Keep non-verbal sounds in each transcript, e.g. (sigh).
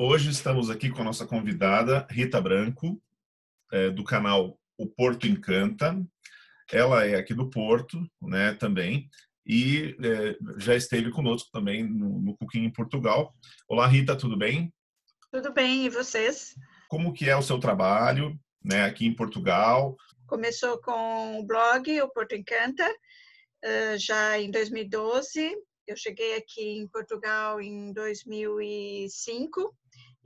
Hoje estamos aqui com a nossa convidada Rita Branco, é, do canal O Porto Encanta. Ela é aqui do Porto, né, também, e é, já esteve conosco também no, no Cooking em Portugal. Olá, Rita, tudo bem? Tudo bem, e vocês? Como que é o seu trabalho, né, aqui em Portugal? Começou com o blog O Porto Encanta, já em 2012. Eu cheguei aqui em Portugal em 2005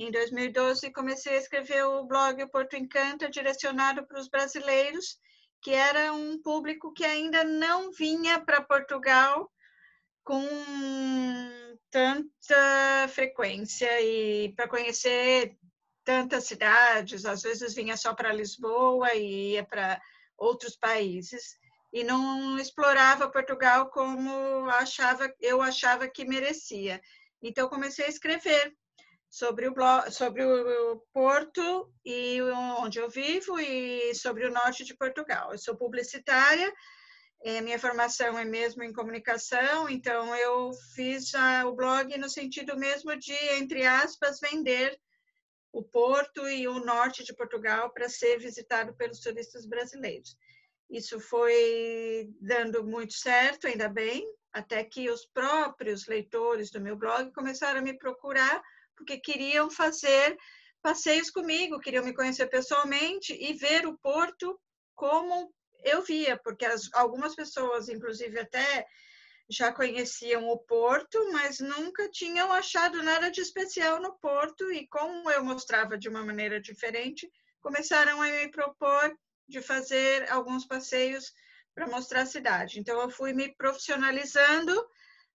em 2012, comecei a escrever o blog Porto Encanta, direcionado para os brasileiros, que era um público que ainda não vinha para Portugal com tanta frequência e para conhecer tantas cidades, às vezes vinha só para Lisboa e ia para outros países. E não explorava Portugal como achava eu achava que merecia. Então comecei a escrever sobre o, sobre o Porto e onde eu vivo e sobre o norte de Portugal. Eu sou publicitária, é, minha formação é mesmo em comunicação, então eu fiz a, o blog no sentido mesmo de, entre aspas, vender o Porto e o norte de Portugal para ser visitado pelos turistas brasileiros. Isso foi dando muito certo, ainda bem, até que os próprios leitores do meu blog começaram a me procurar porque queriam fazer passeios comigo, queriam me conhecer pessoalmente e ver o Porto como eu via, porque as, algumas pessoas, inclusive até já conheciam o Porto, mas nunca tinham achado nada de especial no Porto e como eu mostrava de uma maneira diferente, começaram a me propor de fazer alguns passeios para mostrar a cidade. Então eu fui me profissionalizando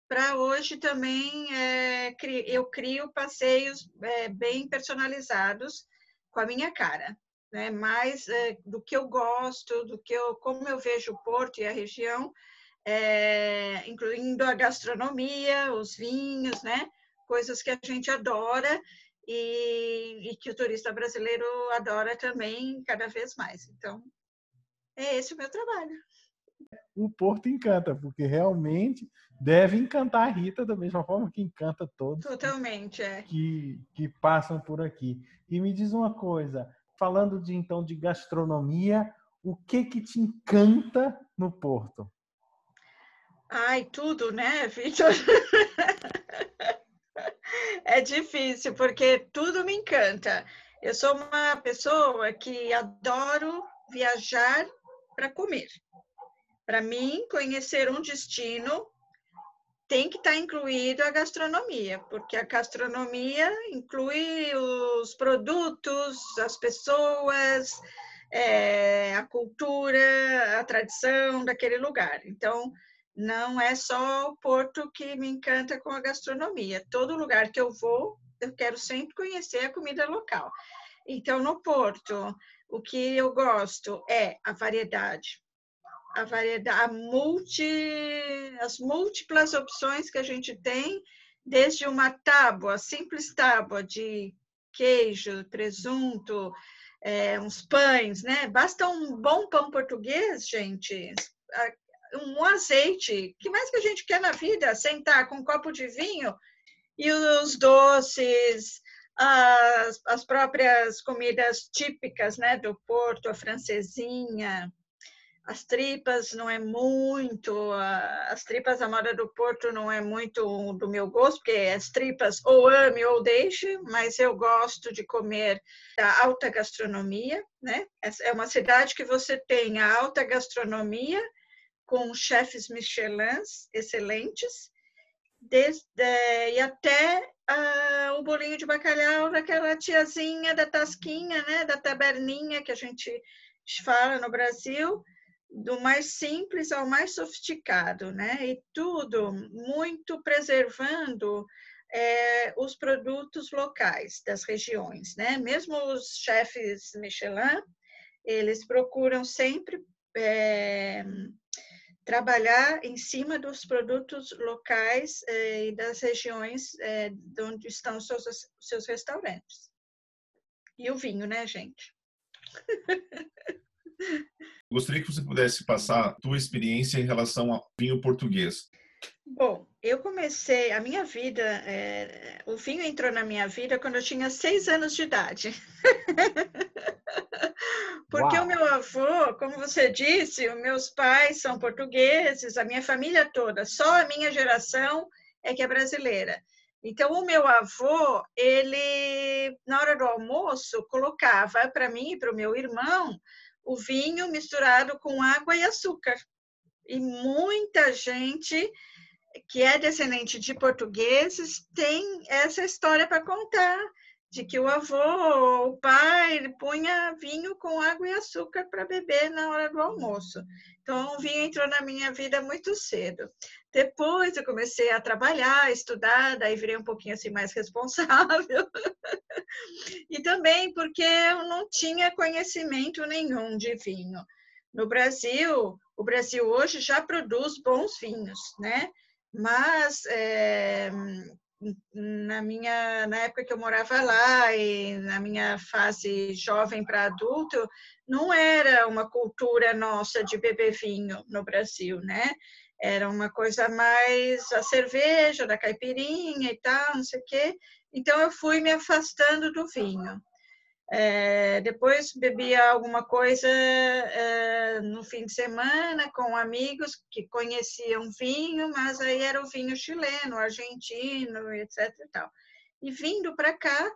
para hoje também é, eu crio passeios é, bem personalizados com a minha cara, né? mais é, do que eu gosto, do que eu, como eu vejo o Porto e a região, é, incluindo a gastronomia, os vinhos, né? coisas que a gente adora e, e que o turista brasileiro adora também cada vez mais. Então, é esse o meu trabalho o Porto encanta, porque realmente deve encantar a Rita da mesma forma que encanta todos. Totalmente, é. Que, que passam por aqui. E me diz uma coisa, falando de então de gastronomia, o que que te encanta no Porto? Ai, tudo, né, Vitor? (laughs) é difícil, porque tudo me encanta. Eu sou uma pessoa que adoro viajar para comer. Para mim, conhecer um destino tem que estar tá incluído a gastronomia, porque a gastronomia inclui os produtos, as pessoas, é, a cultura, a tradição daquele lugar. Então, não é só o Porto que me encanta com a gastronomia. Todo lugar que eu vou, eu quero sempre conhecer a comida local. Então, no Porto, o que eu gosto é a variedade a variedade, a multi, as múltiplas opções que a gente tem, desde uma tábua, simples tábua de queijo, presunto, é, uns pães, né? Basta um bom pão português, gente, um azeite. que mais que a gente quer na vida? Sentar com um copo de vinho e os doces, as, as próprias comidas típicas, né, do Porto, a francesinha, as tripas não é muito, as tripas da moda do Porto não é muito do meu gosto, porque as tripas ou ame ou deixe, mas eu gosto de comer da alta gastronomia, né? É uma cidade que você tem a alta gastronomia com chefes Michelins excelentes, desde, e até uh, o bolinho de bacalhau daquela tiazinha da tasquinha, né? Da taberninha que a gente fala no Brasil, do mais simples ao mais sofisticado, né? E tudo muito preservando é, os produtos locais das regiões, né? Mesmo os chefes Michelin, eles procuram sempre é, trabalhar em cima dos produtos locais é, e das regiões é, de onde estão seus, seus restaurantes. E o vinho, né, gente? (laughs) Gostaria que você pudesse passar a tua experiência em relação ao vinho português. Bom, eu comecei a minha vida, é, o vinho entrou na minha vida quando eu tinha seis anos de idade. (laughs) Porque Uau. o meu avô, como você disse, os meus pais são portugueses, a minha família toda, só a minha geração é que é brasileira. Então, o meu avô, ele, na hora do almoço, colocava para mim e para o meu irmão o vinho misturado com água e açúcar. E muita gente que é descendente de portugueses tem essa história para contar de que o avô, o pai, punha vinho com água e açúcar para beber na hora do almoço. Então, o vinho entrou na minha vida muito cedo. Depois eu comecei a trabalhar, a estudar, daí virei um pouquinho assim mais responsável. (laughs) e também porque eu não tinha conhecimento nenhum de vinho. No Brasil, o Brasil hoje já produz bons vinhos, né? Mas é, na minha na época que eu morava lá e na minha fase jovem para adulto não era uma cultura nossa de beber vinho no Brasil né era uma coisa mais a cerveja da caipirinha e tal não sei o quê então eu fui me afastando do vinho é, depois bebia alguma coisa é, no fim de semana com amigos que conheciam vinho, mas aí era o vinho chileno, argentino, etc. E, tal. e vindo para cá,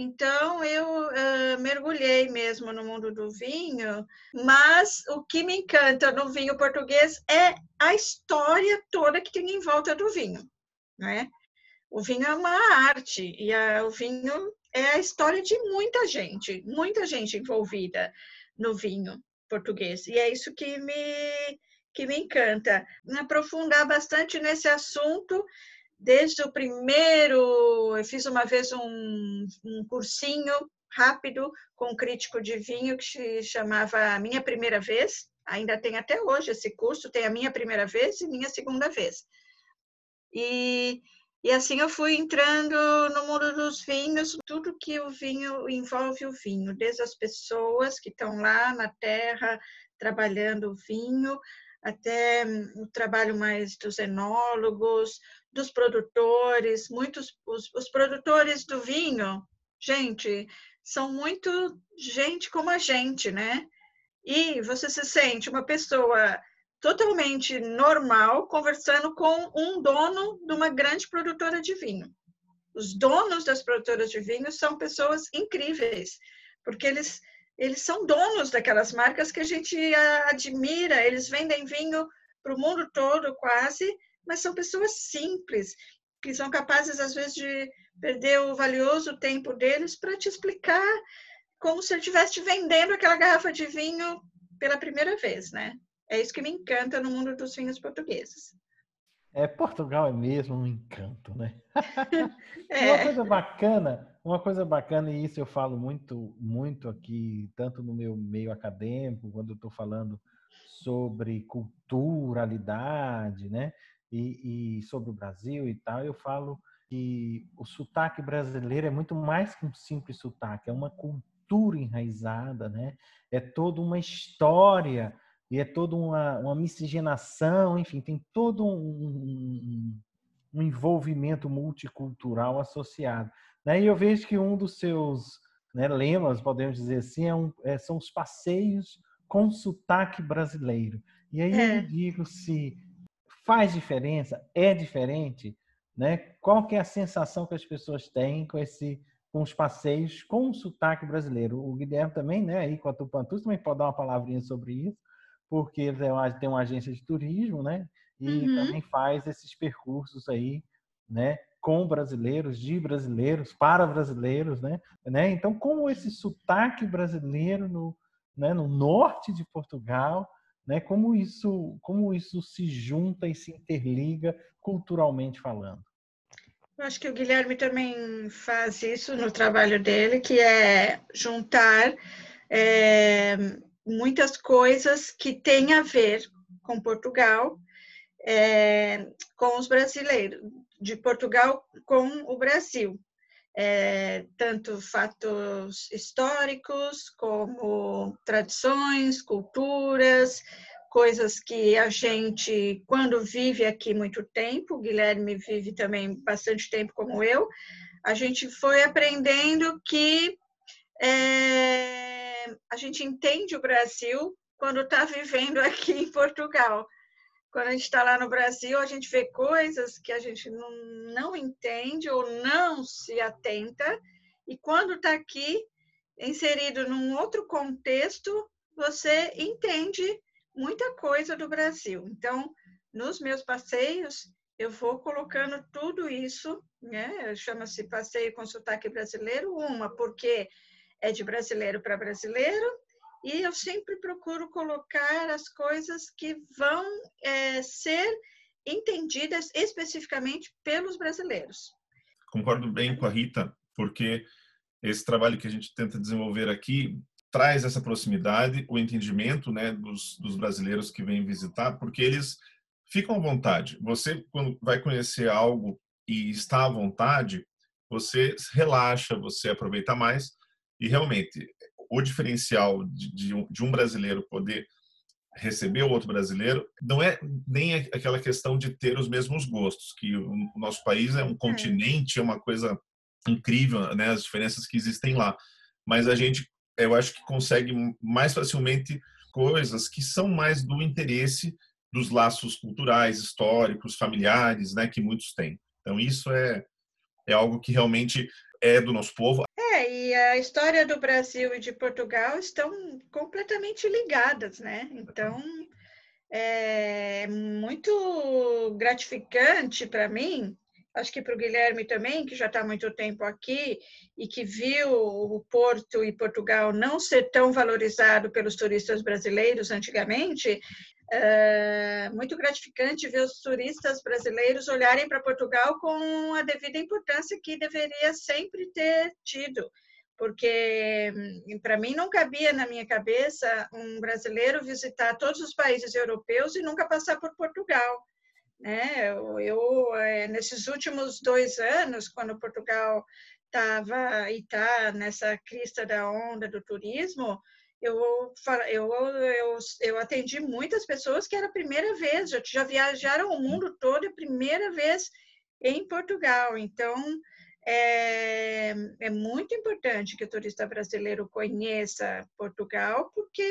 então eu é, mergulhei mesmo no mundo do vinho, mas o que me encanta no vinho português é a história toda que tem em volta do vinho, né? O vinho é uma arte e a, o vinho é a história de muita gente, muita gente envolvida no vinho português. E é isso que me, que me encanta. Me aprofundar bastante nesse assunto, desde o primeiro. Eu fiz uma vez um, um cursinho rápido com um crítico de vinho que se chamava Minha Primeira Vez. Ainda tem até hoje esse curso, tem a minha primeira vez e minha segunda vez. E e assim eu fui entrando no mundo dos vinhos, tudo que o vinho envolve o vinho, desde as pessoas que estão lá na terra trabalhando o vinho, até o trabalho mais dos enólogos, dos produtores, muitos os, os produtores do vinho, gente, são muito gente como a gente, né? E você se sente uma pessoa totalmente normal conversando com um dono de uma grande produtora de vinho. Os donos das produtoras de vinho são pessoas incríveis, porque eles eles são donos daquelas marcas que a gente admira, eles vendem vinho para o mundo todo quase, mas são pessoas simples, que são capazes às vezes de perder o valioso tempo deles para te explicar como se ele estivesse vendendo aquela garrafa de vinho pela primeira vez, né? É isso que me encanta no mundo dos vinhos portugueses. É, Portugal é mesmo um encanto, né? (laughs) é. Uma coisa bacana, uma coisa bacana, e isso eu falo muito, muito aqui, tanto no meu meio acadêmico, quando eu estou falando sobre culturalidade, né? E, e, sobre o Brasil e tal, eu falo que o sotaque brasileiro é muito mais que um simples sotaque, é uma cultura enraizada, né? É toda uma história e é toda uma, uma miscigenação, enfim, tem todo um, um, um envolvimento multicultural associado. Né? E eu vejo que um dos seus né, lemas, podemos dizer assim, é um, é, são os passeios com sotaque brasileiro. E aí é. eu digo se faz diferença, é diferente, né? Qual que é a sensação que as pessoas têm com esse com os passeios com o sotaque brasileiro? O Guilherme também, né, aí com a Tupantus também pode dar uma palavrinha sobre isso porque ele tem uma agência de turismo, né? E uhum. também faz esses percursos aí, né? Com brasileiros, de brasileiros, para brasileiros, né? né? Então, como esse sotaque brasileiro no, né, no norte de Portugal, né? Como isso, como isso se junta e se interliga culturalmente falando? Eu acho que o Guilherme também faz isso no trabalho dele, que é juntar é, muitas coisas que têm a ver com Portugal, é, com os brasileiros, de Portugal com o Brasil. É, tanto fatos históricos como tradições, culturas, coisas que a gente, quando vive aqui muito tempo, o Guilherme vive também bastante tempo como eu, a gente foi aprendendo que é, a gente entende o Brasil quando está vivendo aqui em Portugal. Quando a gente está lá no Brasil, a gente vê coisas que a gente não, não entende ou não se atenta, e quando está aqui, inserido num outro contexto, você entende muita coisa do Brasil. Então, nos meus passeios, eu vou colocando tudo isso, né? Chama-se passeio com sotaque brasileiro, uma, porque é de brasileiro para brasileiro, e eu sempre procuro colocar as coisas que vão é, ser entendidas especificamente pelos brasileiros. Concordo bem com a Rita, porque esse trabalho que a gente tenta desenvolver aqui traz essa proximidade, o entendimento né, dos, dos brasileiros que vêm visitar, porque eles ficam à vontade. Você, quando vai conhecer algo e está à vontade, você relaxa, você aproveita mais. E realmente, o diferencial de, de, um, de um brasileiro poder receber o outro brasileiro não é nem aquela questão de ter os mesmos gostos, que o nosso país é um é. continente, é uma coisa incrível, né, as diferenças que existem lá. Mas a gente eu acho que consegue mais facilmente coisas que são mais do interesse dos laços culturais, históricos, familiares, né, que muitos têm. Então isso é é algo que realmente é do nosso povo. E a história do Brasil e de Portugal estão completamente ligadas, né? Então é muito gratificante para mim acho que para o Guilherme também, que já está há muito tempo aqui e que viu o Porto e Portugal não ser tão valorizado pelos turistas brasileiros antigamente, é muito gratificante ver os turistas brasileiros olharem para Portugal com a devida importância que deveria sempre ter tido, porque hum, para mim não cabia na minha cabeça um brasileiro visitar todos os países europeus e nunca passar por Portugal. Né? Eu, eu é, nesses últimos dois anos, quando Portugal estava e está nessa crista da onda do turismo, eu, eu, eu, eu atendi muitas pessoas que era a primeira vez, já, já viajaram o mundo todo, é a primeira vez em Portugal. Então, é, é muito importante que o turista brasileiro conheça Portugal, porque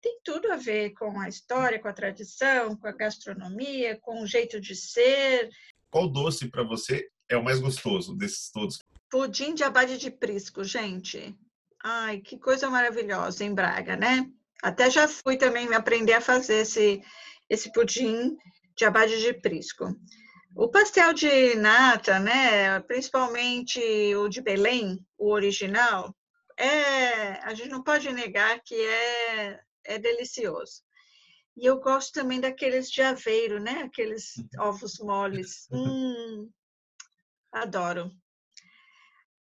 tem tudo a ver com a história, com a tradição, com a gastronomia, com o jeito de ser. Qual doce para você é o mais gostoso desses todos? Pudim de abade de prisco, gente. Ai, que coisa maravilhosa em Braga, né? Até já fui também aprender a fazer esse, esse pudim de abade de prisco. O pastel de nata, né, principalmente o de Belém, o original, é, a gente não pode negar que é é delicioso. E eu gosto também daqueles de aveiro, né? Aqueles ovos moles. (laughs) Hum, adoro.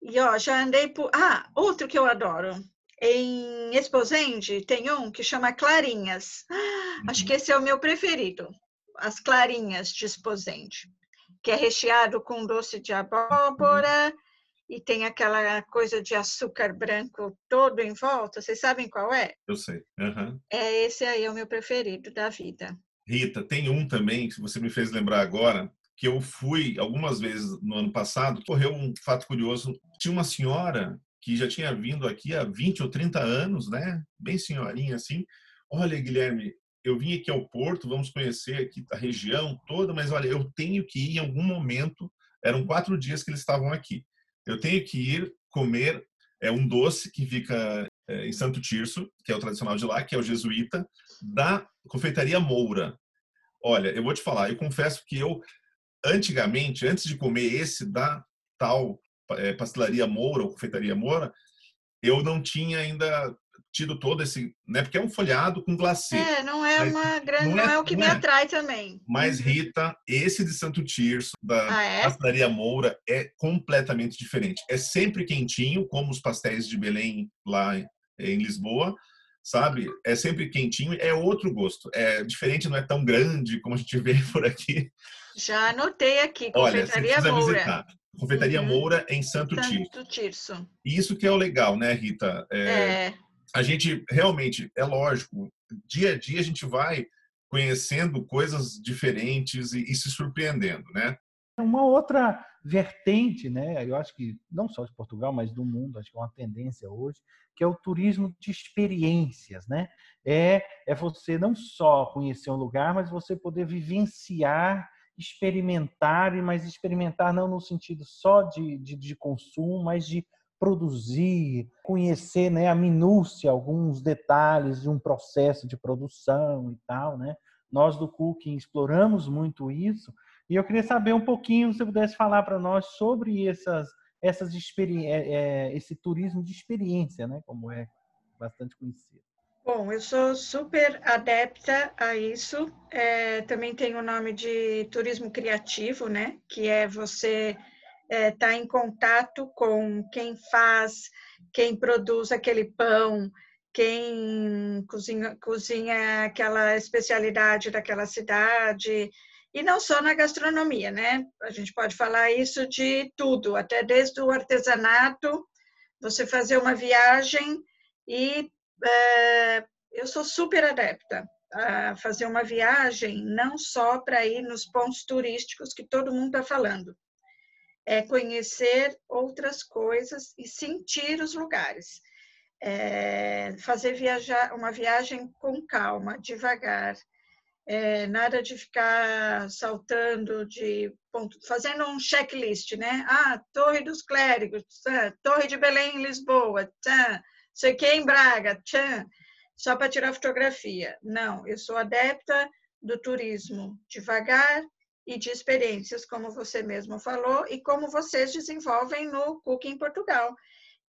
E ó, já andei por. Ah, outro que eu adoro. Em Esposende tem um que chama Clarinhas. Acho que uhum. esse é o meu preferido. As Clarinhas de Esposende, que é recheado com doce de abóbora, e tem aquela coisa de açúcar branco todo em volta. Vocês sabem qual é? Eu sei. Uhum. É esse aí é o meu preferido da vida. Rita, tem um também que você me fez lembrar agora que eu fui algumas vezes no ano passado. Correu um fato curioso. Tinha uma senhora que já tinha vindo aqui há 20 ou 30 anos, né? Bem senhorinha assim. Olha, Guilherme, eu vim aqui ao Porto, vamos conhecer aqui a região toda, mas olha, eu tenho que ir em algum momento. Eram quatro dias que eles estavam aqui eu tenho que ir comer é um doce que fica é, em Santo Tirso, que é o tradicional de lá, que é o jesuíta, da confeitaria Moura. Olha, eu vou te falar, eu confesso que eu, antigamente, antes de comer esse da tal é, pastelaria Moura ou confeitaria Moura, eu não tinha ainda tido todo esse, né? Porque é um folhado com glacê. É, não é uma grande, não, não é, é, o que me é. atrai também. Mas uhum. Rita, esse de Santo Tirso da ah, é? pastelaria Moura é completamente diferente. É sempre quentinho, como os pastéis de Belém lá em Lisboa, sabe? É sempre quentinho, é outro gosto. É diferente, não é tão grande como a gente vê (laughs) por aqui. Já anotei aqui, confeitaria Olha, Moura. Visitar. Confeitaria uhum. Moura em Santo, Santo Tirso. Tirso. E isso que é o legal, né, Rita? É, é. A gente realmente, é lógico, dia a dia a gente vai conhecendo coisas diferentes e, e se surpreendendo, né? Uma outra vertente, né? Eu acho que não só de Portugal, mas do mundo, acho que é uma tendência hoje, que é o turismo de experiências, né? É, é você não só conhecer um lugar, mas você poder vivenciar, experimentar, mas experimentar não no sentido só de, de, de consumo, mas de produzir, conhecer né, a minúcia, alguns detalhes de um processo de produção e tal, né? Nós do Cooking exploramos muito isso e eu queria saber um pouquinho, se você pudesse falar para nós sobre essas, essas é, é, esse turismo de experiência, né? Como é bastante conhecido. Bom, eu sou super adepta a isso. É, também tem o nome de turismo criativo, né? Que é você estar é, tá em contato com quem faz, quem produz aquele pão, quem cozinha, cozinha aquela especialidade daquela cidade, e não só na gastronomia, né? A gente pode falar isso de tudo, até desde o artesanato, você fazer uma viagem e é, eu sou super adepta a fazer uma viagem não só para ir nos pontos turísticos que todo mundo está falando, é conhecer outras coisas e sentir os lugares. É, fazer viajar uma viagem com calma, devagar, é, nada de ficar saltando de ponto, fazendo um checklist, né? Ah, Torre dos Clérigos, Torre de Belém em Lisboa, tã, sei que em Braga, tã, só para tirar fotografia. Não, eu sou adepta do turismo devagar e de experiências, como você mesmo falou, e como vocês desenvolvem no Cooking Portugal,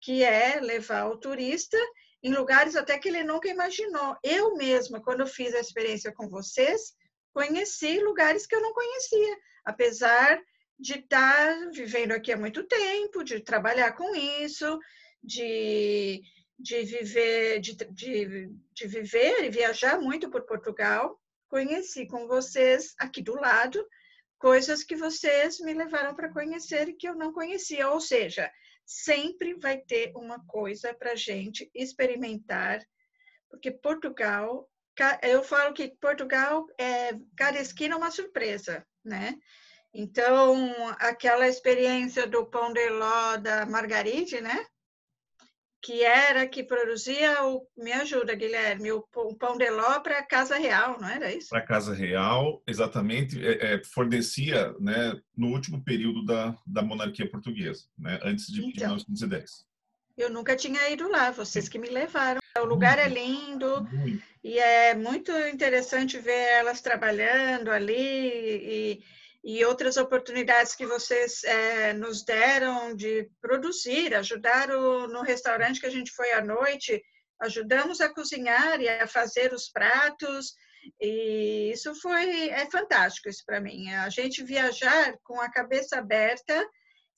que é levar o turista em lugares até que ele nunca imaginou. Eu mesma, quando fiz a experiência com vocês, conheci lugares que eu não conhecia, apesar de estar vivendo aqui há muito tempo, de trabalhar com isso, de, de viver, de, de, de viver e viajar muito por Portugal, conheci com vocês aqui do lado coisas que vocês me levaram para conhecer e que eu não conhecia, ou seja, sempre vai ter uma coisa para gente experimentar, porque Portugal, eu falo que Portugal é cada esquina uma surpresa, né? Então, aquela experiência do pão de ló da Margaride, né? Que era que produzia o. Me ajuda, Guilherme, o, pão de ló para a Casa Real, não era isso? Para a Casa Real, exatamente, é, é, fornecia né, no último período da, da monarquia portuguesa, né, antes de, então, de 1910. Eu nunca tinha ido lá, vocês que me levaram. O lugar é lindo muito. e é muito interessante ver elas trabalhando ali e e outras oportunidades que vocês é, nos deram de produzir, ajudar o, no restaurante que a gente foi à noite, ajudamos a cozinhar e a fazer os pratos, e isso foi é fantástico isso para mim. A gente viajar com a cabeça aberta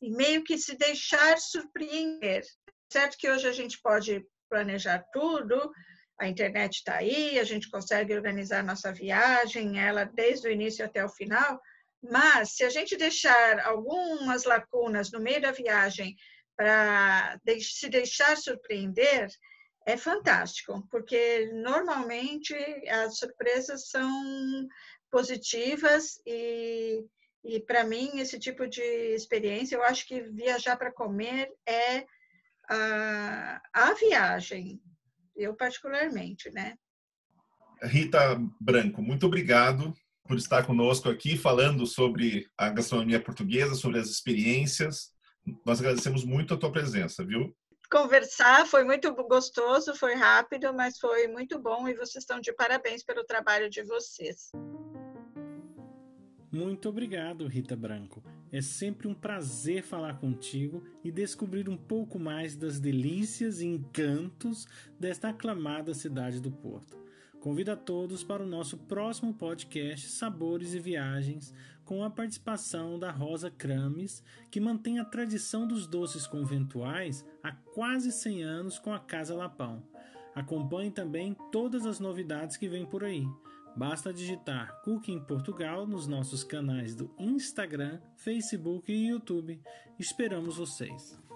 e meio que se deixar surpreender. Certo que hoje a gente pode planejar tudo, a internet está aí, a gente consegue organizar nossa viagem, ela desde o início até o final, mas, se a gente deixar algumas lacunas no meio da viagem para se deixar surpreender, é fantástico, porque normalmente as surpresas são positivas e, e para mim, esse tipo de experiência, eu acho que viajar para comer é a, a viagem, eu particularmente, né? Rita Branco, muito obrigado por estar conosco aqui falando sobre a gastronomia portuguesa, sobre as experiências. Nós agradecemos muito a tua presença, viu? Conversar foi muito gostoso, foi rápido, mas foi muito bom e vocês estão de parabéns pelo trabalho de vocês. Muito obrigado, Rita Branco. É sempre um prazer falar contigo e descobrir um pouco mais das delícias e encantos desta aclamada cidade do Porto. Convido a todos para o nosso próximo podcast Sabores e Viagens, com a participação da Rosa Crames, que mantém a tradição dos doces conventuais há quase 100 anos com a Casa Lapão. Acompanhe também todas as novidades que vêm por aí. Basta digitar Cooking Portugal nos nossos canais do Instagram, Facebook e YouTube. Esperamos vocês!